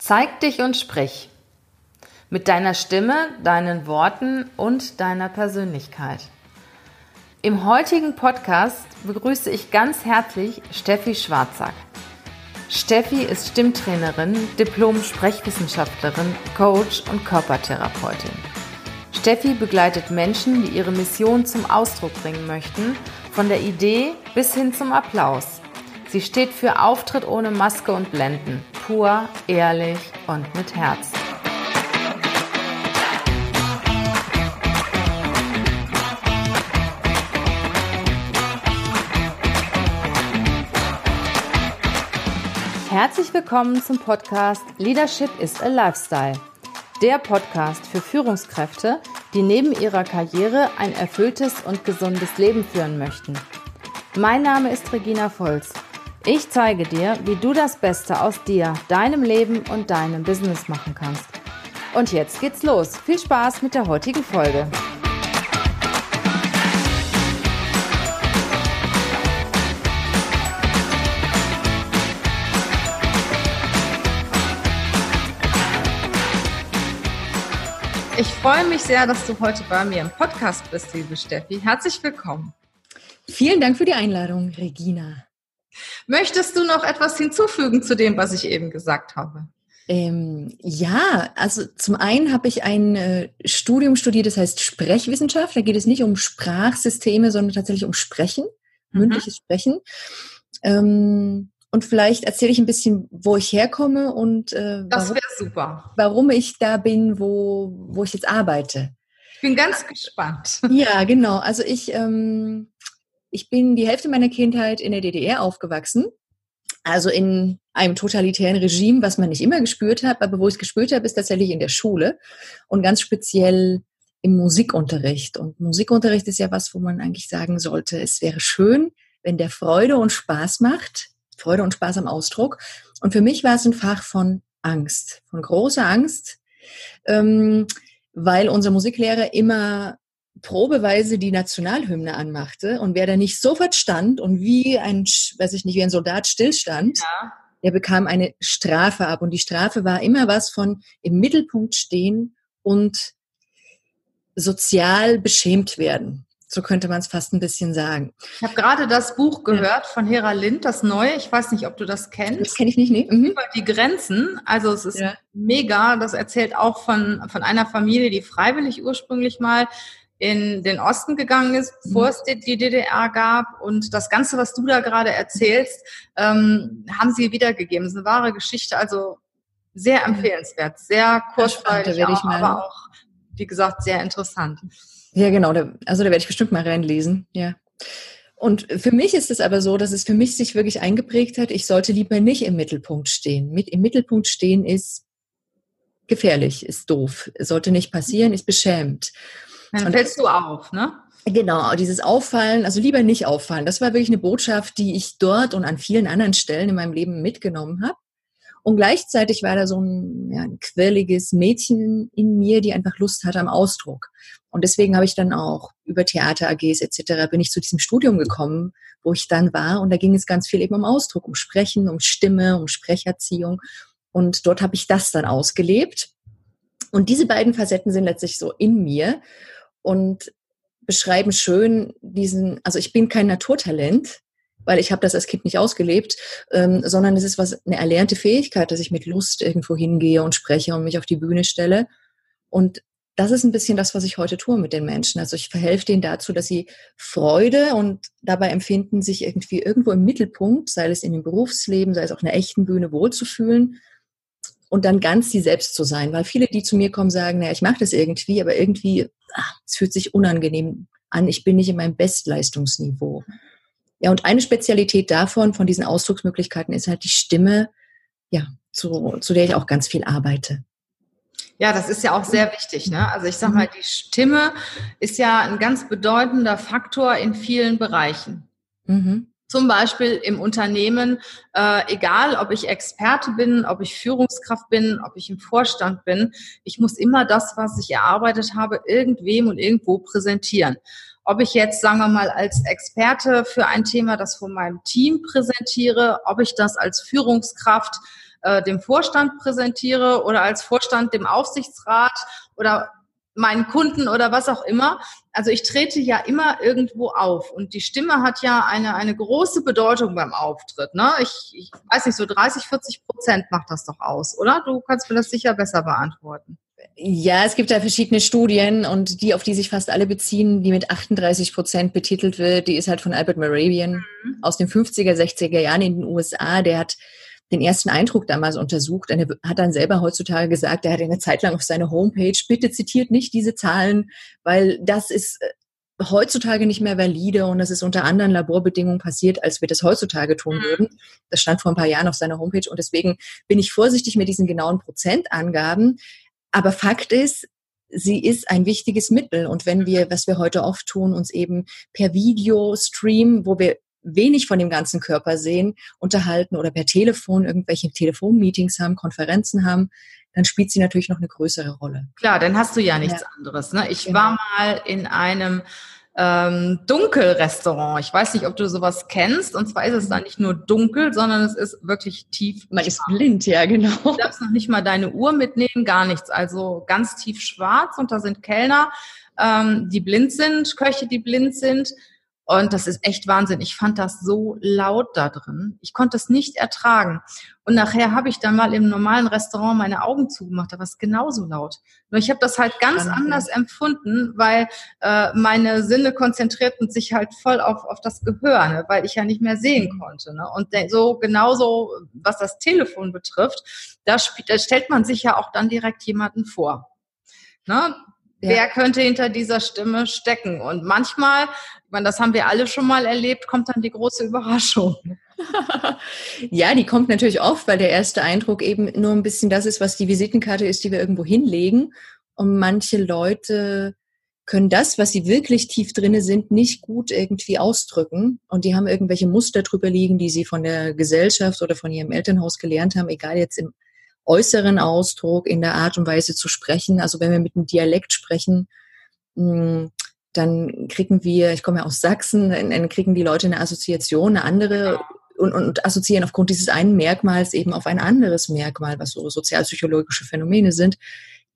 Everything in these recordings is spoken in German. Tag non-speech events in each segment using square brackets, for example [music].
Zeig dich und sprich. Mit deiner Stimme, deinen Worten und deiner Persönlichkeit. Im heutigen Podcast begrüße ich ganz herzlich Steffi Schwarzack. Steffi ist Stimmtrainerin, Diplom-Sprechwissenschaftlerin, Coach und Körpertherapeutin. Steffi begleitet Menschen, die ihre Mission zum Ausdruck bringen möchten, von der Idee bis hin zum Applaus. Sie steht für Auftritt ohne Maske und Blenden, pur, ehrlich und mit Herz. Herzlich willkommen zum Podcast Leadership is a Lifestyle. Der Podcast für Führungskräfte, die neben ihrer Karriere ein erfülltes und gesundes Leben führen möchten. Mein Name ist Regina Volz ich zeige dir, wie du das Beste aus dir, deinem Leben und deinem Business machen kannst. Und jetzt geht's los. Viel Spaß mit der heutigen Folge. Ich freue mich sehr, dass du heute bei mir im Podcast bist, liebe Steffi. Herzlich willkommen. Vielen Dank für die Einladung, Regina. Möchtest du noch etwas hinzufügen zu dem, was ich eben gesagt habe? Ähm, ja, also zum einen habe ich ein äh, Studium studiert, das heißt Sprechwissenschaft. Da geht es nicht um Sprachsysteme, sondern tatsächlich um Sprechen, mhm. mündliches Sprechen. Ähm, und vielleicht erzähle ich ein bisschen, wo ich herkomme und äh, das wäre super. Warum ich da bin, wo, wo ich jetzt arbeite. Ich bin ganz gespannt. Ja, genau. Also ich ähm, ich bin die Hälfte meiner Kindheit in der DDR aufgewachsen. Also in einem totalitären Regime, was man nicht immer gespürt hat, aber wo ich es gespürt habe, ist tatsächlich in der Schule und ganz speziell im Musikunterricht. Und Musikunterricht ist ja was, wo man eigentlich sagen sollte, es wäre schön, wenn der Freude und Spaß macht, Freude und Spaß am Ausdruck. Und für mich war es ein Fach von Angst, von großer Angst, ähm, weil unser Musiklehrer immer probeweise die Nationalhymne anmachte und wer da nicht sofort stand und wie ein, weiß ich nicht, wie ein Soldat stillstand, ja. der bekam eine Strafe ab. Und die Strafe war immer was von im Mittelpunkt stehen und sozial beschämt werden. So könnte man es fast ein bisschen sagen. Ich habe gerade das Buch gehört von Hera Lind, das neue. Ich weiß nicht, ob du das kennst. Das kenne ich nicht, nee. Mhm. Über die Grenzen. Also es ist ja. mega. Das erzählt auch von, von einer Familie, die freiwillig ursprünglich mal in den Osten gegangen ist, bevor mhm. es die DDR gab. Und das Ganze, was du da gerade erzählst, ähm, haben sie wiedergegeben. Es ist eine wahre Geschichte, also sehr empfehlenswert, sehr kurzweilig, auch, aber auch, wie gesagt, sehr interessant. Ja, genau. Da, also da werde ich bestimmt mal reinlesen. Ja. Und für mich ist es aber so, dass es für mich sich wirklich eingeprägt hat, ich sollte lieber nicht im Mittelpunkt stehen. Mit im Mittelpunkt stehen ist gefährlich, ist doof, sollte nicht passieren, ist beschämt. Dann und fällst du auf, ne? Genau, dieses Auffallen, also lieber nicht auffallen. Das war wirklich eine Botschaft, die ich dort und an vielen anderen Stellen in meinem Leben mitgenommen habe. Und gleichzeitig war da so ein, ja, ein quirliges Mädchen in mir, die einfach Lust hatte am Ausdruck. Und deswegen habe ich dann auch über Theater AGs etc. bin ich zu diesem Studium gekommen, wo ich dann war. Und da ging es ganz viel eben um Ausdruck, um Sprechen, um Stimme, um Sprecherziehung. Und dort habe ich das dann ausgelebt. Und diese beiden Facetten sind letztlich so in mir und beschreiben schön diesen, also ich bin kein Naturtalent, weil ich habe das als Kind nicht ausgelebt, ähm, sondern es ist was eine erlernte Fähigkeit, dass ich mit Lust irgendwo hingehe und spreche und mich auf die Bühne stelle. Und das ist ein bisschen das, was ich heute tue mit den Menschen. Also ich verhelfe denen dazu, dass sie Freude und dabei empfinden, sich irgendwie irgendwo im Mittelpunkt, sei es in dem Berufsleben, sei es auf einer echten Bühne wohlzufühlen und dann ganz sie selbst zu sein. Weil viele, die zu mir kommen, sagen, naja, ich mache das irgendwie, aber irgendwie, ach, es fühlt sich unangenehm an, ich bin nicht in meinem Bestleistungsniveau. Ja, und eine Spezialität davon, von diesen Ausdrucksmöglichkeiten, ist halt die Stimme, ja, zu, zu der ich auch ganz viel arbeite. Ja, das ist ja auch sehr wichtig. Ne? Also ich sage mal, die Stimme ist ja ein ganz bedeutender Faktor in vielen Bereichen. Mhm. Zum Beispiel im Unternehmen, äh, egal ob ich Experte bin, ob ich Führungskraft bin, ob ich im Vorstand bin, ich muss immer das, was ich erarbeitet habe, irgendwem und irgendwo präsentieren. Ob ich jetzt, sagen wir mal, als Experte für ein Thema das von meinem Team präsentiere, ob ich das als Führungskraft äh, dem Vorstand präsentiere oder als Vorstand dem Aufsichtsrat oder meinen Kunden oder was auch immer. Also ich trete ja immer irgendwo auf und die Stimme hat ja eine, eine große Bedeutung beim Auftritt. Ne? Ich, ich weiß nicht, so 30, 40 Prozent macht das doch aus, oder? Du kannst mir das sicher besser beantworten. Ja, es gibt da verschiedene Studien und die, auf die sich fast alle beziehen, die mit 38 Prozent betitelt wird, die ist halt von Albert Moravian mhm. aus den 50er, 60er Jahren in den USA. Der hat den ersten Eindruck damals untersucht. Und er hat dann selber heutzutage gesagt, er hat eine Zeit lang auf seiner Homepage, bitte zitiert nicht diese Zahlen, weil das ist äh, heutzutage nicht mehr valide und das ist unter anderen Laborbedingungen passiert, als wir das heutzutage tun mhm. würden. Das stand vor ein paar Jahren auf seiner Homepage und deswegen bin ich vorsichtig mit diesen genauen Prozentangaben. Aber Fakt ist, sie ist ein wichtiges Mittel. Und wenn wir, was wir heute oft tun, uns eben per Video streamen, wo wir wenig von dem ganzen Körper sehen, unterhalten oder per Telefon irgendwelche Telefonmeetings haben, Konferenzen haben, dann spielt sie natürlich noch eine größere Rolle. Klar, dann hast du ja nichts ja. anderes. Ne? Ich genau. war mal in einem ähm, Dunkelrestaurant. Ich weiß nicht, ob du sowas kennst. Und zwar ist es da nicht nur dunkel, sondern es ist wirklich tief. Man ist blind, ja, genau. Du darfst noch nicht mal deine Uhr mitnehmen, gar nichts. Also ganz tief schwarz und da sind Kellner, ähm, die blind sind, Köche, die blind sind. Und das ist echt Wahnsinn. Ich fand das so laut da drin. Ich konnte es nicht ertragen. Und nachher habe ich dann mal im normalen Restaurant meine Augen zugemacht. Da war es genauso laut. Nur ich habe das halt ganz Spannend. anders empfunden, weil äh, meine Sinne konzentrierten sich halt voll auf, auf das Gehör, ne? weil ich ja nicht mehr sehen mhm. konnte. Ne? Und so genauso, was das Telefon betrifft, da, da stellt man sich ja auch dann direkt jemanden vor. Ne? Ja. Wer könnte hinter dieser Stimme stecken? Und manchmal, ich meine, das haben wir alle schon mal erlebt, kommt dann die große Überraschung. [laughs] ja, die kommt natürlich oft, weil der erste Eindruck eben nur ein bisschen das ist, was die Visitenkarte ist, die wir irgendwo hinlegen. Und manche Leute können das, was sie wirklich tief drinne sind, nicht gut irgendwie ausdrücken. Und die haben irgendwelche Muster drüber liegen, die sie von der Gesellschaft oder von ihrem Elternhaus gelernt haben, egal jetzt im äußeren Ausdruck, in der Art und Weise zu sprechen. Also wenn wir mit einem Dialekt sprechen, hm, dann kriegen wir, ich komme ja aus Sachsen, dann kriegen die Leute eine Assoziation, eine andere und, und assoziieren aufgrund dieses einen Merkmals eben auf ein anderes Merkmal, was so sozialpsychologische Phänomene sind,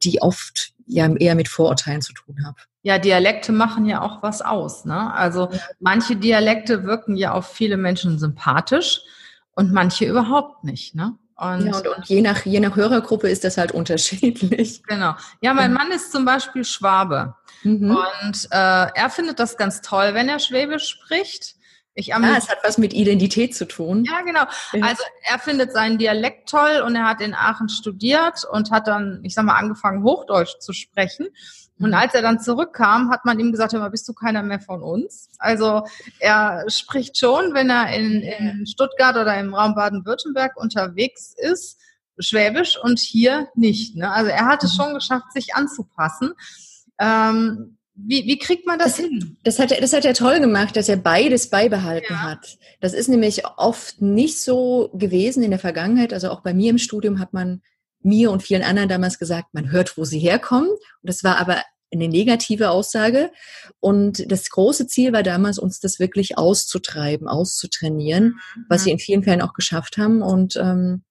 die oft ja eher mit Vorurteilen zu tun haben. Ja, Dialekte machen ja auch was aus. Ne? Also manche Dialekte wirken ja auf viele Menschen sympathisch und manche überhaupt nicht. Ne? Und, ja, und, und, je, nach, je nach Hörergruppe ist das halt [laughs] unterschiedlich. Genau. Ja, mein Mann ist zum Beispiel Schwabe. Mhm. Und äh, er findet das ganz toll, wenn er Schwäbisch spricht. Ich ah, es hat was mit Identität zu tun. Ja, genau. Also er findet seinen Dialekt toll und er hat in Aachen studiert und hat dann, ich sag mal, angefangen, Hochdeutsch zu sprechen. Und mhm. als er dann zurückkam, hat man ihm gesagt, hör mal, bist du keiner mehr von uns? Also er spricht schon, wenn er in, in Stuttgart oder im Raum Baden-Württemberg unterwegs ist, Schwäbisch und hier nicht. Ne? Also er hat es mhm. schon geschafft, sich anzupassen. Ähm, wie, wie kriegt man das, das, hin? Das hat, er, das hat er toll gemacht, dass er beides beibehalten ja. hat. Das ist nämlich oft nicht so gewesen in der Vergangenheit. Also auch bei mir im Studium hat man mir und vielen anderen damals gesagt, man hört, wo sie herkommen. Und das war aber eine negative Aussage. Und das große Ziel war damals, uns das wirklich auszutreiben, auszutrainieren, mhm. was sie in vielen Fällen auch geschafft haben. Und ähm,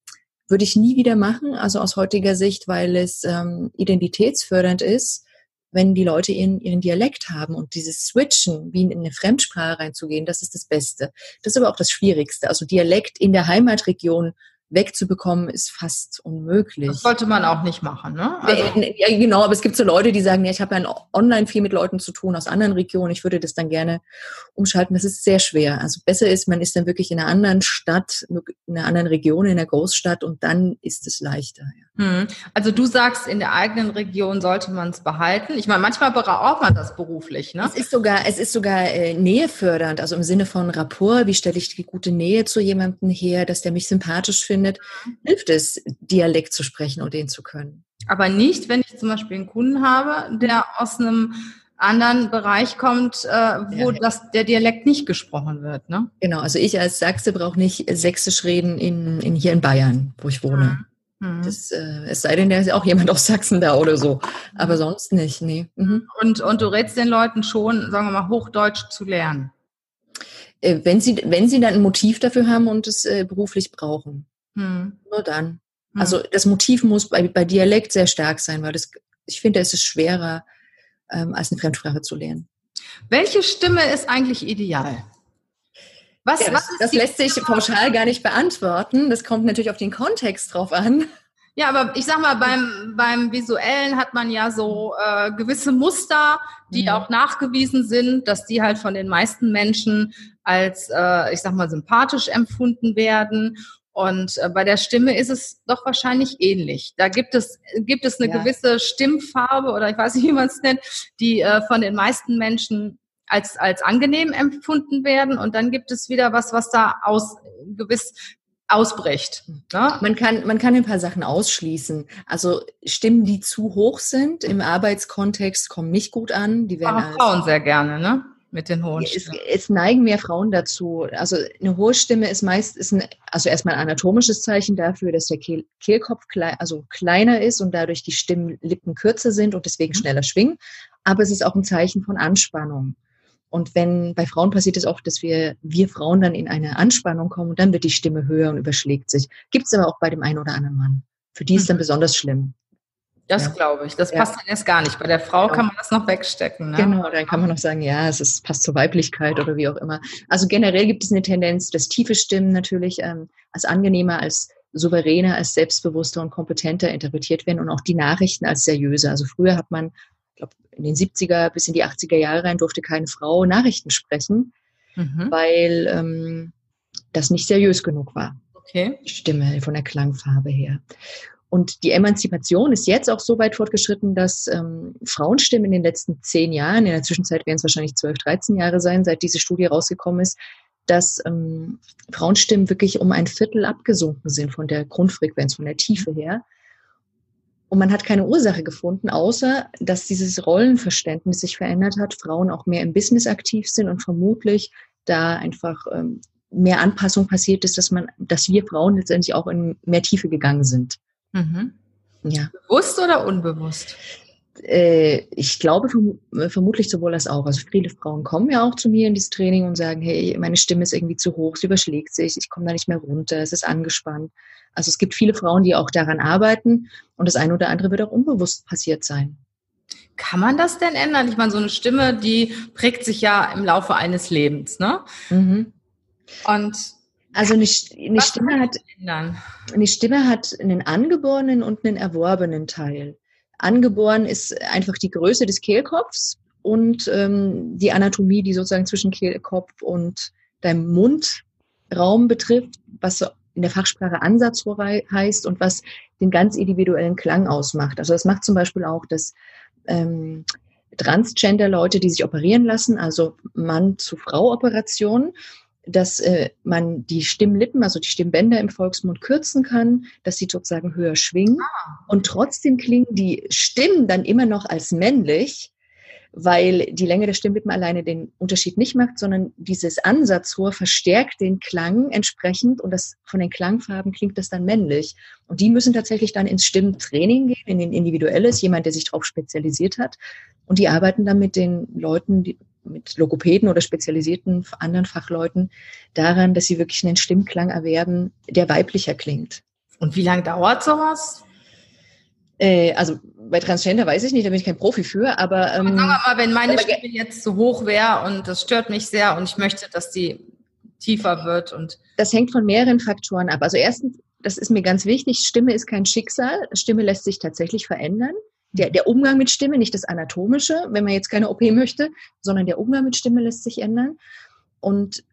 würde ich nie wieder machen, also aus heutiger Sicht, weil es ähm, identitätsfördernd ist, wenn die Leute ihren, ihren Dialekt haben und dieses Switchen, wie in eine Fremdsprache reinzugehen, das ist das Beste. Das ist aber auch das Schwierigste. Also Dialekt in der Heimatregion wegzubekommen, ist fast unmöglich. Das sollte man auch nicht machen, ne? Also ja, genau, aber es gibt so Leute, die sagen, ja, ich habe ja online viel mit Leuten zu tun aus anderen Regionen, ich würde das dann gerne umschalten. Das ist sehr schwer. Also besser ist, man ist dann wirklich in einer anderen Stadt, in einer anderen Region, in einer Großstadt und dann ist es leichter. Ja. Hm. Also du sagst, in der eigenen Region sollte man es behalten. Ich meine, manchmal braucht man das beruflich, ne? Es ist sogar, es ist sogar äh, nähefördernd, also im Sinne von Rapport, wie stelle ich die gute Nähe zu jemandem her, dass der mich sympathisch findet findet, hilft es, Dialekt zu sprechen und den zu können. Aber nicht, wenn ich zum Beispiel einen Kunden habe, der aus einem anderen Bereich kommt, äh, wo ja. das, der Dialekt nicht gesprochen wird. Ne? Genau, also ich als Sachse brauche nicht Sächsisch reden in, in, hier in Bayern, wo ich wohne. Mhm. Das, äh, es sei denn, da ist auch jemand [laughs] aus Sachsen da oder so. Aber sonst nicht, nee. Mhm. Und, und du rätst den Leuten schon, sagen wir mal, Hochdeutsch zu lernen. Äh, wenn sie, wenn sie dann ein Motiv dafür haben und es äh, beruflich brauchen. Hm. Nur dann. Mhm. Also das Motiv muss bei, bei Dialekt sehr stark sein, weil das, ich finde, es ist schwerer, ähm, als eine Fremdsprache zu lernen. Welche Stimme ist eigentlich ideal? Was, ja, das, was das lässt sich pauschal gar nicht beantworten. Das kommt natürlich auf den Kontext drauf an. Ja, aber ich sag mal, beim, beim Visuellen hat man ja so äh, gewisse Muster, die mhm. auch nachgewiesen sind, dass die halt von den meisten Menschen als, äh, ich sag mal, sympathisch empfunden werden. Und äh, bei der Stimme ist es doch wahrscheinlich ähnlich. Da gibt es, gibt es eine ja. gewisse Stimmfarbe oder ich weiß nicht, [laughs] wie man es nennt, die äh, von den meisten Menschen als, als angenehm empfunden werden. Und dann gibt es wieder was, was da aus gewiss ausbricht. Ne? Man, kann, man kann ein paar Sachen ausschließen. Also Stimmen, die zu hoch sind im Arbeitskontext, kommen nicht gut an. Die werden Frauen sehr gerne, ne? Mit den hohen Stimmen. Es, es, neigen mehr Frauen dazu. Also eine hohe Stimme ist meist, ist ein, also erstmal ein anatomisches Zeichen dafür, dass der Kehl, Kehlkopf klein, also kleiner ist und dadurch die Stimmlippen kürzer sind und deswegen mhm. schneller schwingen. Aber es ist auch ein Zeichen von Anspannung. Und wenn bei Frauen passiert es oft, dass wir, wir Frauen dann in eine Anspannung kommen und dann wird die Stimme höher und überschlägt sich. Gibt es aber auch bei dem einen oder anderen Mann. Für die ist dann mhm. besonders schlimm. Das ja. glaube ich. Das ja. passt dann erst gar nicht. Bei der Frau genau. kann man das noch wegstecken. Ne? Genau, dann kann man noch sagen, ja, es ist, passt zur Weiblichkeit oder wie auch immer. Also generell gibt es eine Tendenz, dass tiefe Stimmen natürlich ähm, als angenehmer, als souveräner, als selbstbewusster und kompetenter interpretiert werden und auch die Nachrichten als seriöser. Also früher hat man ich glaube, in den 70er bis in die 80er Jahre rein durfte keine Frau Nachrichten sprechen, mhm. weil ähm, das nicht seriös genug war. Okay. Stimme von der Klangfarbe her. Und die Emanzipation ist jetzt auch so weit fortgeschritten, dass ähm, Frauenstimmen in den letzten zehn Jahren, in der Zwischenzeit werden es wahrscheinlich zwölf, dreizehn Jahre sein, seit diese Studie rausgekommen ist, dass ähm, Frauenstimmen wirklich um ein Viertel abgesunken sind von der Grundfrequenz, von der Tiefe her. Und man hat keine Ursache gefunden, außer dass dieses Rollenverständnis sich verändert hat, Frauen auch mehr im Business aktiv sind und vermutlich da einfach ähm, mehr Anpassung passiert ist, dass man, dass wir Frauen letztendlich auch in mehr Tiefe gegangen sind. Mhm. Ja. Bewusst oder unbewusst? Äh, ich glaube vermutlich sowohl als auch. Also viele Frauen kommen ja auch zu mir in dieses Training und sagen, hey, meine Stimme ist irgendwie zu hoch, sie überschlägt sich, ich komme da nicht mehr runter, es ist angespannt. Also es gibt viele Frauen, die auch daran arbeiten und das eine oder andere wird auch unbewusst passiert sein. Kann man das denn ändern? Ich meine, so eine Stimme, die prägt sich ja im Laufe eines Lebens, ne? Mhm. Und also eine, eine Stimme hat eine Stimme hat einen angeborenen und einen erworbenen Teil. Angeboren ist einfach die Größe des Kehlkopfs und ähm, die Anatomie, die sozusagen zwischen Kehlkopf und deinem Mundraum betrifft, was so in der Fachsprache Ansatzrohr heißt und was den ganz individuellen Klang ausmacht. Also das macht zum Beispiel auch, dass ähm, Transgender-Leute, die sich operieren lassen, also Mann-zu-Frau-Operationen, dass äh, man die Stimmlippen, also die Stimmbänder im Volksmund kürzen kann, dass sie sozusagen höher schwingen. Ah. Und trotzdem klingen die Stimmen dann immer noch als männlich, weil die Länge der Stimmlippen alleine den Unterschied nicht macht, sondern dieses Ansatzrohr verstärkt den Klang entsprechend und das von den Klangfarben klingt das dann männlich. Und die müssen tatsächlich dann ins Stimmtraining gehen, in den individuelles, jemand, der sich darauf spezialisiert hat. Und die arbeiten dann mit den Leuten, die, mit Logopäden oder spezialisierten anderen Fachleuten daran, dass sie wirklich einen Stimmklang erwerben, der weiblicher klingt. Und wie lange dauert sowas? Äh, also bei Transgender weiß ich nicht, da bin ich kein Profi für, aber. Ähm, sagen wir mal, wenn meine Stimme jetzt zu hoch wäre und das stört mich sehr und ich möchte, dass die tiefer wird und. Das hängt von mehreren Faktoren ab. Also erstens, das ist mir ganz wichtig, Stimme ist kein Schicksal. Stimme lässt sich tatsächlich verändern. Der, der Umgang mit Stimme, nicht das Anatomische, wenn man jetzt keine OP möchte, sondern der Umgang mit Stimme lässt sich ändern. Und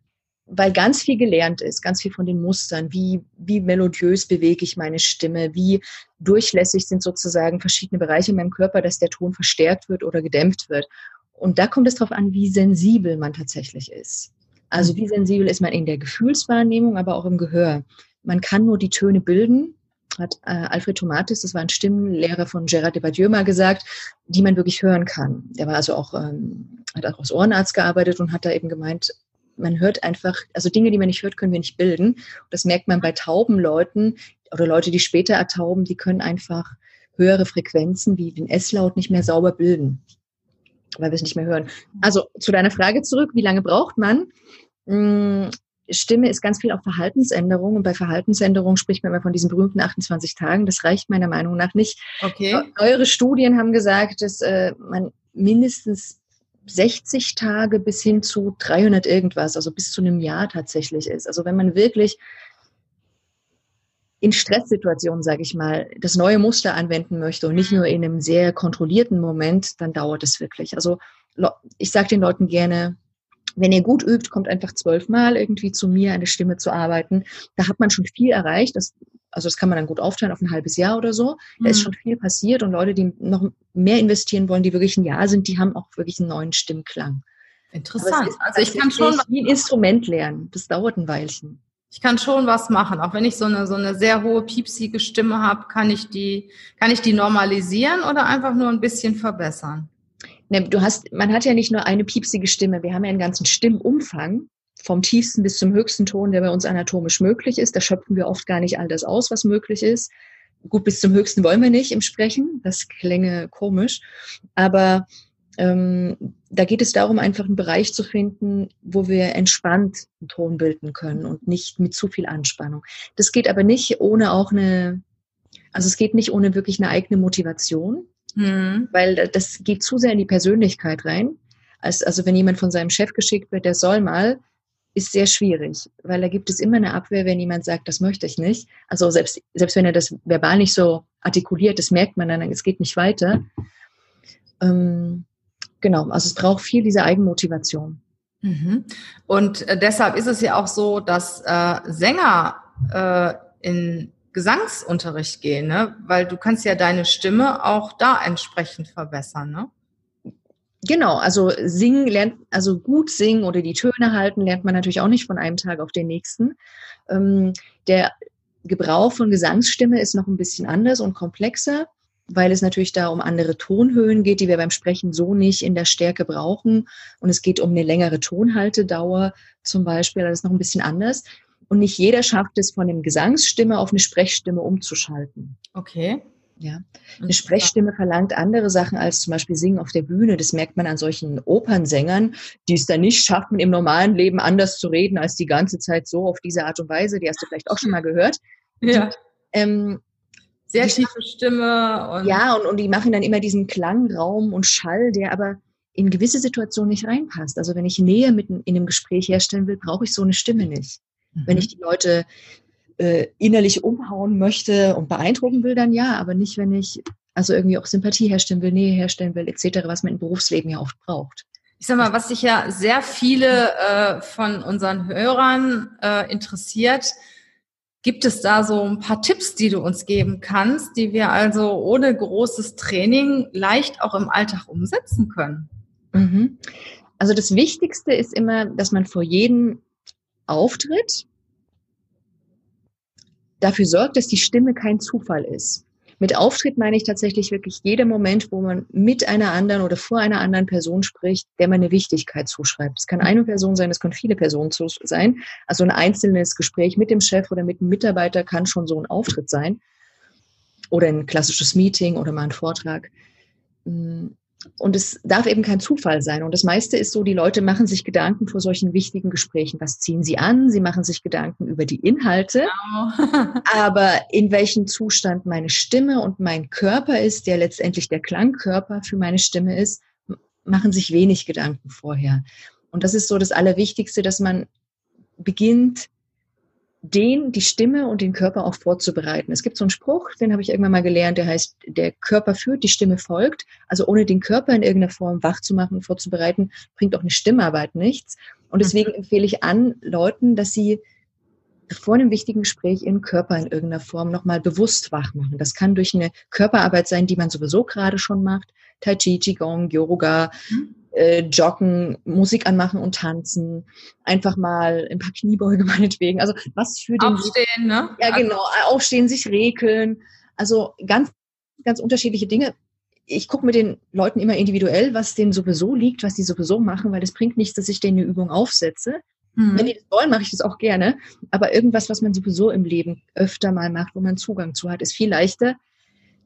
weil ganz viel gelernt ist, ganz viel von den Mustern, wie, wie melodiös bewege ich meine Stimme, wie durchlässig sind sozusagen verschiedene Bereiche in meinem Körper, dass der Ton verstärkt wird oder gedämpft wird. Und da kommt es darauf an, wie sensibel man tatsächlich ist. Also wie sensibel ist man in der Gefühlswahrnehmung, aber auch im Gehör. Man kann nur die Töne bilden, hat äh, Alfred Tomatis, das war ein Stimmenlehrer von Gérard Depardieu mal gesagt, die man wirklich hören kann. Der war also auch, ähm, hat auch als Ohrenarzt gearbeitet und hat da eben gemeint, man hört einfach, also Dinge, die man nicht hört, können wir nicht bilden. Das merkt man bei tauben Leuten oder Leute, die später ertauben, die können einfach höhere Frequenzen wie den S-Laut nicht mehr sauber bilden, weil wir es nicht mehr hören. Also zu deiner Frage zurück, wie lange braucht man? Stimme ist ganz viel auch Verhaltensänderung. Und bei Verhaltensänderung spricht man immer von diesen berühmten 28 Tagen. Das reicht meiner Meinung nach nicht. Okay. Eure Studien haben gesagt, dass äh, man mindestens 60 Tage bis hin zu 300 irgendwas, also bis zu einem Jahr tatsächlich ist. Also wenn man wirklich in Stresssituationen, sage ich mal, das neue Muster anwenden möchte und nicht nur in einem sehr kontrollierten Moment, dann dauert es wirklich. Also ich sage den Leuten gerne, wenn ihr gut übt, kommt einfach zwölfmal irgendwie zu mir, eine Stimme zu arbeiten. Da hat man schon viel erreicht. Das, also das kann man dann gut aufteilen auf ein halbes Jahr oder so. Da mhm. ist schon viel passiert und Leute, die noch mehr investieren wollen, die wirklich ein Jahr sind, die haben auch wirklich einen neuen Stimmklang. Interessant. also ich kann schon wie ein Instrument lernen. Das dauert ein Weilchen. Ich kann schon was machen, auch wenn ich so eine so eine sehr hohe piepsige Stimme habe, kann ich die kann ich die normalisieren oder einfach nur ein bisschen verbessern. Ne, du hast, man hat ja nicht nur eine piepsige Stimme, wir haben ja einen ganzen Stimmumfang vom tiefsten bis zum höchsten Ton, der bei uns anatomisch möglich ist. Da schöpfen wir oft gar nicht all das aus, was möglich ist. Gut, bis zum höchsten wollen wir nicht im Sprechen, das klänge komisch. Aber ähm, da geht es darum, einfach einen Bereich zu finden, wo wir entspannt einen Ton bilden können und nicht mit zu viel Anspannung. Das geht aber nicht ohne auch eine, also es geht nicht ohne wirklich eine eigene Motivation. Mhm. Weil das geht zu sehr in die Persönlichkeit rein. Also, wenn jemand von seinem Chef geschickt wird, der soll mal, ist sehr schwierig, weil da gibt es immer eine Abwehr, wenn jemand sagt, das möchte ich nicht. Also selbst, selbst wenn er das verbal nicht so artikuliert, das merkt man dann, es geht nicht weiter. Ähm, genau, also es braucht viel diese Eigenmotivation. Mhm. Und äh, deshalb ist es ja auch so, dass äh, Sänger äh, in Gesangsunterricht gehen, ne? Weil du kannst ja deine Stimme auch da entsprechend verbessern, ne? Genau, also singen lernt, also gut singen oder die Töne halten lernt man natürlich auch nicht von einem Tag auf den nächsten. Ähm, der Gebrauch von Gesangsstimme ist noch ein bisschen anders und komplexer, weil es natürlich da um andere Tonhöhen geht, die wir beim Sprechen so nicht in der Stärke brauchen. Und es geht um eine längere Tonhaltedauer zum Beispiel. Das ist noch ein bisschen anders. Und nicht jeder schafft es, von dem Gesangsstimme auf eine Sprechstimme umzuschalten. Okay. Ja. Eine Sprechstimme verlangt andere Sachen als zum Beispiel Singen auf der Bühne. Das merkt man an solchen Opernsängern, die es dann nicht schaffen, im normalen Leben anders zu reden als die ganze Zeit so auf diese Art und Weise. Die hast du vielleicht auch schon mal gehört. Ja. Die, ähm, Sehr tiefe Stimme. Und ja, und, und die machen dann immer diesen Klangraum und Schall, der aber in gewisse Situationen nicht reinpasst. Also wenn ich Nähe mit in einem Gespräch herstellen will, brauche ich so eine Stimme nicht. Mhm. Wenn ich die Leute äh, innerlich umhauen möchte und beeindrucken will, dann ja, aber nicht, wenn ich also irgendwie auch Sympathie herstellen will, Nähe herstellen will, etc., was man im Berufsleben ja oft braucht. Ich sag mal, was sich ja sehr viele äh, von unseren Hörern äh, interessiert, gibt es da so ein paar Tipps, die du uns geben kannst, die wir also ohne großes Training leicht auch im Alltag umsetzen können? Mhm. Also das Wichtigste ist immer, dass man vor jedem Auftritt dafür sorgt, dass die Stimme kein Zufall ist. Mit Auftritt meine ich tatsächlich wirklich jeder Moment, wo man mit einer anderen oder vor einer anderen Person spricht, der man eine Wichtigkeit zuschreibt. Es kann eine Person sein, es können viele Personen sein. Also ein einzelnes Gespräch mit dem Chef oder mit einem Mitarbeiter kann schon so ein Auftritt sein. Oder ein klassisches Meeting oder mal ein Vortrag. Und es darf eben kein Zufall sein. Und das meiste ist so, die Leute machen sich Gedanken vor solchen wichtigen Gesprächen. Was ziehen sie an? Sie machen sich Gedanken über die Inhalte. Genau. [laughs] aber in welchem Zustand meine Stimme und mein Körper ist, der letztendlich der Klangkörper für meine Stimme ist, machen sich wenig Gedanken vorher. Und das ist so das Allerwichtigste, dass man beginnt, den, die Stimme und den Körper auch vorzubereiten. Es gibt so einen Spruch, den habe ich irgendwann mal gelernt, der heißt, der Körper führt, die Stimme folgt. Also ohne den Körper in irgendeiner Form wach zu machen, vorzubereiten, bringt auch eine Stimmarbeit nichts. Und deswegen mhm. empfehle ich an Leuten, dass sie vor einem wichtigen Gespräch ihren Körper in irgendeiner Form nochmal bewusst wach machen. Das kann durch eine Körperarbeit sein, die man sowieso gerade schon macht. Tai Chi, Qigong, Yoga, mhm äh, joggen, Musik anmachen und tanzen, einfach mal ein paar Kniebeuge [laughs] meinetwegen. Also was für den Aufstehen, ne? Ja, also genau, aufstehen, sich regeln. Also ganz, ganz unterschiedliche Dinge. Ich gucke mit den Leuten immer individuell, was denen sowieso liegt, was die sowieso machen, weil das bringt nichts, dass ich denen eine Übung aufsetze. Mhm. Wenn die das wollen, mache ich das auch gerne. Aber irgendwas, was man sowieso im Leben öfter mal macht, wo man Zugang zu hat, ist viel leichter,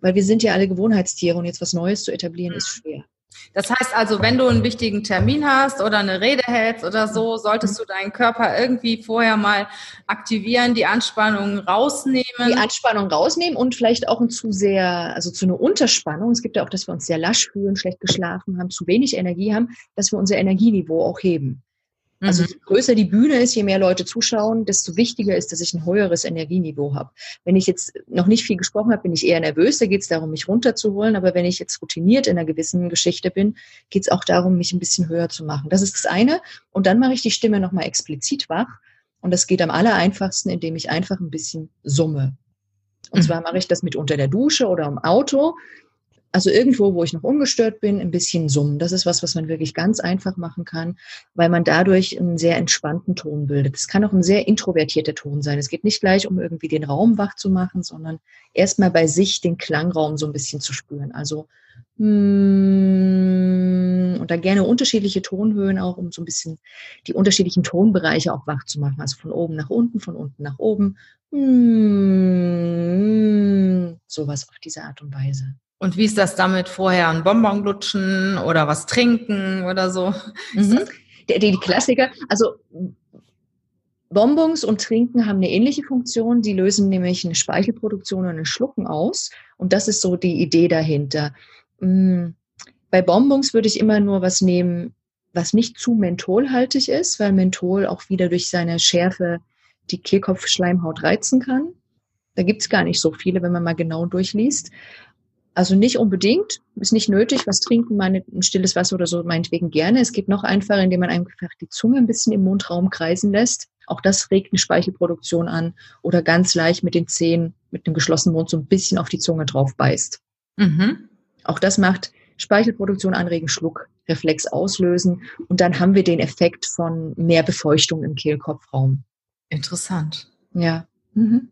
weil wir sind ja alle Gewohnheitstiere und jetzt was Neues zu etablieren, ist schwer. Das heißt also, wenn du einen wichtigen Termin hast oder eine Rede hältst oder so, solltest du deinen Körper irgendwie vorher mal aktivieren, die Anspannung rausnehmen. Die Anspannung rausnehmen und vielleicht auch ein zu sehr, also zu einer Unterspannung. Es gibt ja auch, dass wir uns sehr lasch fühlen, schlecht geschlafen haben, zu wenig Energie haben, dass wir unser Energieniveau auch heben. Also mhm. je größer die Bühne ist, je mehr Leute zuschauen, desto wichtiger ist, dass ich ein höheres Energieniveau habe. Wenn ich jetzt noch nicht viel gesprochen habe, bin ich eher nervös, da geht es darum, mich runterzuholen. Aber wenn ich jetzt routiniert in einer gewissen Geschichte bin, geht es auch darum, mich ein bisschen höher zu machen. Das ist das eine. Und dann mache ich die Stimme nochmal explizit wach. Und das geht am aller einfachsten, indem ich einfach ein bisschen summe. Und mhm. zwar mache ich das mit unter der Dusche oder im Auto. Also irgendwo, wo ich noch ungestört bin, ein bisschen summen. Das ist was, was man wirklich ganz einfach machen kann, weil man dadurch einen sehr entspannten Ton bildet. Es kann auch ein sehr introvertierter Ton sein. Es geht nicht gleich um irgendwie den Raum wach zu machen, sondern erstmal bei sich den Klangraum so ein bisschen zu spüren. Also mm, und da gerne unterschiedliche Tonhöhen auch, um so ein bisschen die unterschiedlichen Tonbereiche auch wach zu machen. Also von oben nach unten, von unten nach oben. Mm, sowas auf diese Art und Weise. Und wie ist das damit vorher? Ein Bonbon lutschen oder was trinken oder so? [laughs] Mhm. Die, die, Klassiker, also Bonbons und Trinken haben eine ähnliche Funktion. Die lösen nämlich eine Speichelproduktion und ein Schlucken aus. Und das ist so die Idee dahinter. Mm, bei Bonbons würde ich immer nur was nehmen, was nicht zu mentholhaltig ist, weil Menthol auch wieder durch seine Schärfe die Kehlkopfschleimhaut reizen kann. Da gibt's gar nicht so viele, wenn man mal genau durchliest. Also nicht unbedingt, ist nicht nötig, was trinken, meine, ein stilles Wasser oder so, meinetwegen gerne. Es geht noch einfacher, indem man einfach die Zunge ein bisschen im Mundraum kreisen lässt. Auch das regt eine Speichelproduktion an oder ganz leicht mit den Zähnen, mit einem geschlossenen Mund so ein bisschen auf die Zunge drauf beißt. Mhm. Auch das macht Speichelproduktion anregen, Schluckreflex auslösen und dann haben wir den Effekt von mehr Befeuchtung im Kehlkopfraum. Interessant. Ja. Mhm.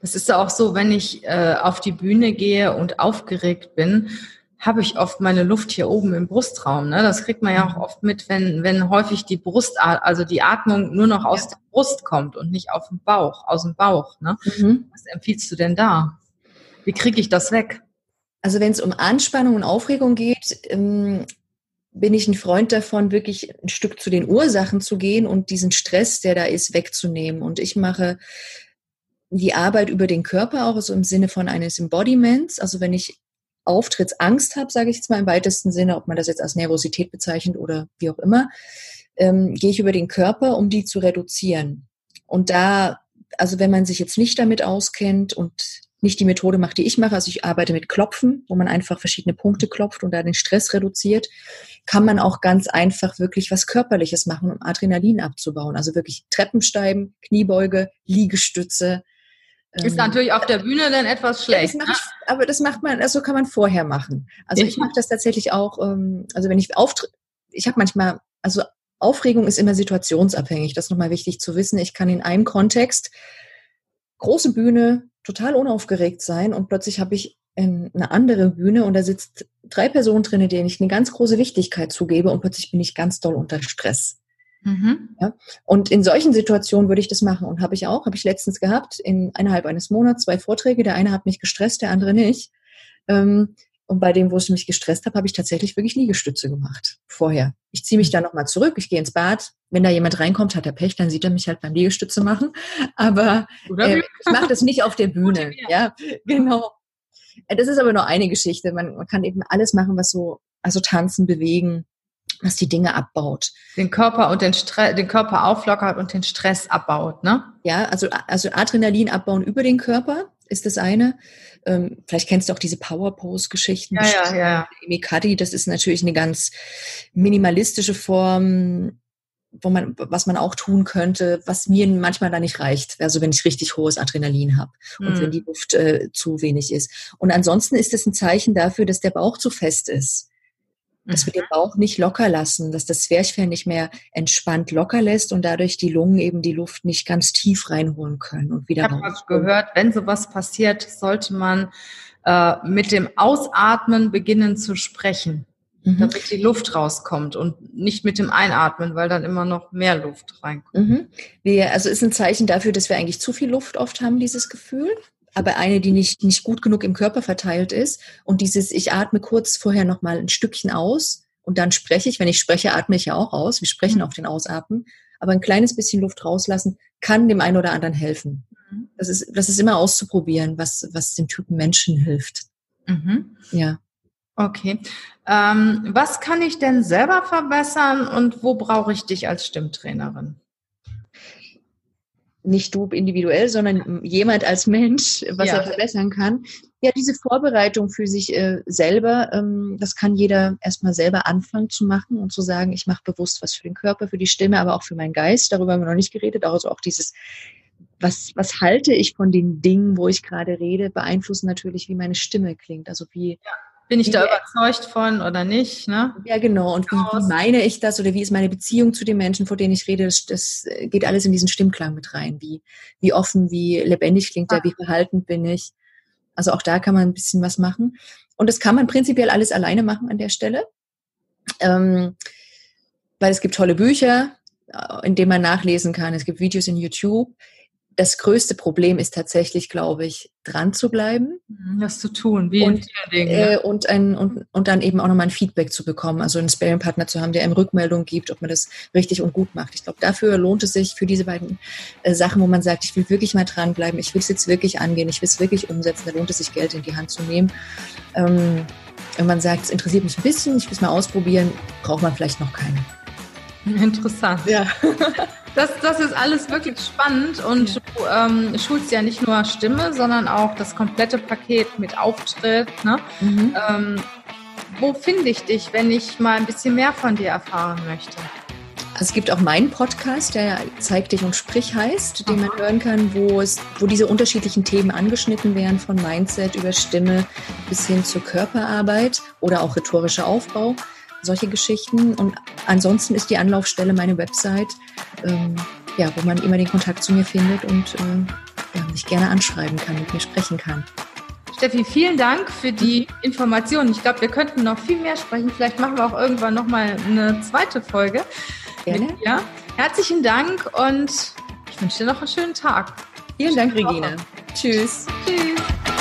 Das ist ja auch so, wenn ich äh, auf die Bühne gehe und aufgeregt bin, habe ich oft meine Luft hier oben im Brustraum. Ne? Das kriegt man ja auch oft mit, wenn, wenn häufig die Brust, also die Atmung nur noch aus ja. der Brust kommt und nicht auf dem Bauch, aus dem Bauch. Ne? Mhm. Was empfiehlst du denn da? Wie kriege ich das weg? Also wenn es um Anspannung und Aufregung geht, ähm, bin ich ein Freund davon, wirklich ein Stück zu den Ursachen zu gehen und diesen Stress, der da ist, wegzunehmen. Und ich mache die Arbeit über den Körper auch, also im Sinne von eines Embodiments. Also wenn ich Auftrittsangst habe, sage ich jetzt mal im weitesten Sinne, ob man das jetzt als Nervosität bezeichnet oder wie auch immer, ähm, gehe ich über den Körper, um die zu reduzieren. Und da, also wenn man sich jetzt nicht damit auskennt und nicht die Methode macht, die ich mache, also ich arbeite mit Klopfen, wo man einfach verschiedene Punkte klopft und da den Stress reduziert, kann man auch ganz einfach wirklich was Körperliches machen, um Adrenalin abzubauen. Also wirklich Treppensteigen, Kniebeuge, Liegestütze, ist ähm, natürlich auf der Bühne dann etwas schlecht. Das ne? ich, aber das macht man, also kann man vorher machen. Also ich mache das tatsächlich auch, ähm, also wenn ich auftritt, ich habe manchmal, also Aufregung ist immer situationsabhängig. Das ist nochmal wichtig zu wissen. Ich kann in einem Kontext große Bühne total unaufgeregt sein und plötzlich habe ich eine andere Bühne und da sitzt drei Personen drin, denen ich eine ganz große Wichtigkeit zugebe und plötzlich bin ich ganz doll unter Stress. Mhm. Ja? Und in solchen Situationen würde ich das machen und habe ich auch, habe ich letztens gehabt, in innerhalb eines Monats zwei Vorträge. Der eine hat mich gestresst, der andere nicht. Ähm, und bei dem, wo ich mich gestresst habe, habe ich tatsächlich wirklich Liegestütze gemacht vorher. Ich ziehe mich dann nochmal zurück, ich gehe ins Bad. Wenn da jemand reinkommt, hat er Pech, dann sieht er mich halt beim Liegestütze machen. Aber äh, ich mache das nicht auf der [laughs] Bühne. Ja, genau. Äh, das ist aber nur eine Geschichte. Man, man kann eben alles machen, was so, also tanzen, bewegen, was die Dinge abbaut. Den Körper und den Stress, den Körper auflockert und den Stress abbaut, ne? Ja, also, also Adrenalin abbauen über den Körper ist das eine. Ähm, vielleicht kennst du auch diese Power Pose Geschichten. Ja, ja, ja. Emikadi, das ist natürlich eine ganz minimalistische Form, wo man, was man auch tun könnte, was mir manchmal da nicht reicht. Also wenn ich richtig hohes Adrenalin habe und hm. wenn die Luft äh, zu wenig ist. Und ansonsten ist es ein Zeichen dafür, dass der Bauch zu fest ist dass wir den mhm. Bauch nicht locker lassen, dass das Zwerchfell nicht mehr entspannt locker lässt und dadurch die Lungen eben die Luft nicht ganz tief reinholen können und wieder Ich habe gehört, wenn sowas passiert, sollte man äh, mit dem Ausatmen beginnen zu sprechen, mhm. damit die Luft rauskommt und nicht mit dem Einatmen, weil dann immer noch mehr Luft reinkommt. Mhm. Wir, also ist ein Zeichen dafür, dass wir eigentlich zu viel Luft oft haben, dieses Gefühl. Aber eine, die nicht, nicht gut genug im Körper verteilt ist. Und dieses, ich atme kurz vorher nochmal ein Stückchen aus und dann spreche ich. Wenn ich spreche, atme ich ja auch aus. Wir sprechen mhm. auf den Ausatmen. Aber ein kleines bisschen Luft rauslassen kann dem einen oder anderen helfen. Mhm. Das ist, das ist immer auszuprobieren, was, was dem Typen Menschen hilft. Mhm. Ja. Okay. Ähm, was kann ich denn selber verbessern und wo brauche ich dich als Stimmtrainerin? Nicht du individuell, sondern jemand als Mensch, was ja. er verbessern kann. Ja, diese Vorbereitung für sich äh, selber, ähm, das kann jeder erstmal selber anfangen zu machen und zu sagen, ich mache bewusst was für den Körper, für die Stimme, aber auch für meinen Geist. Darüber haben wir noch nicht geredet. Also auch dieses, was, was halte ich von den Dingen, wo ich gerade rede, beeinflussen natürlich, wie meine Stimme klingt. Also wie, ja bin ich da überzeugt von oder nicht? Ne? Ja, genau. Und wie, wie, meine ich das oder wie ist meine Beziehung zu den Menschen, vor denen ich rede? Das, das geht alles in diesen Stimmklang mit rein. Wie, wie offen, wie lebendig klingt der, wie verhaltend bin ich. Also auch da kann man ein bisschen was machen. Und das kann man prinzipiell alles alleine machen an der Stelle. Ähm, weil es gibt tolle Bücher, äh, in denen man nachlesen kann. Es gibt Videos in YouTube das größte Problem ist tatsächlich, glaube ich, dran zu bleiben. Mhm, das zu tun, wie und, Dingen, äh, und, ein, und, und dann eben auch nochmal ein Feedback zu bekommen, also einen Sparing-Partner zu haben, der einem Rückmeldung gibt, ob man das richtig und gut macht. Ich glaube, dafür lohnt es sich für diese beiden äh, Sachen, wo man sagt, ich will wirklich mal dranbleiben, ich will es jetzt wirklich angehen, ich will es wirklich umsetzen, da lohnt es sich, Geld in die Hand zu nehmen. Ähm, wenn man sagt, es interessiert mich ein bisschen, ich will es mal ausprobieren, braucht man vielleicht noch keine. [laughs] Interessant. Ja. [laughs] Das, das ist alles wirklich spannend und du ähm, schulst ja nicht nur Stimme, sondern auch das komplette Paket mit Auftritt. Ne? Mhm. Ähm, wo finde ich dich, wenn ich mal ein bisschen mehr von dir erfahren möchte? Also es gibt auch meinen Podcast, der Zeig dich und sprich heißt, den man hören kann, wo es, wo diese unterschiedlichen Themen angeschnitten werden, von Mindset über Stimme bis hin zur Körperarbeit oder auch rhetorischer Aufbau solche Geschichten. Und ansonsten ist die Anlaufstelle meine Website, ähm, ja, wo man immer den Kontakt zu mir findet und äh, ja, mich gerne anschreiben kann, mit mir sprechen kann. Steffi, vielen Dank für die Informationen. Ich glaube, wir könnten noch viel mehr sprechen. Vielleicht machen wir auch irgendwann noch mal eine zweite Folge. Gerne. Dir. Herzlichen Dank und ich wünsche dir noch einen schönen Tag. Vielen Dank, Regina. Tschüss. Tschüss.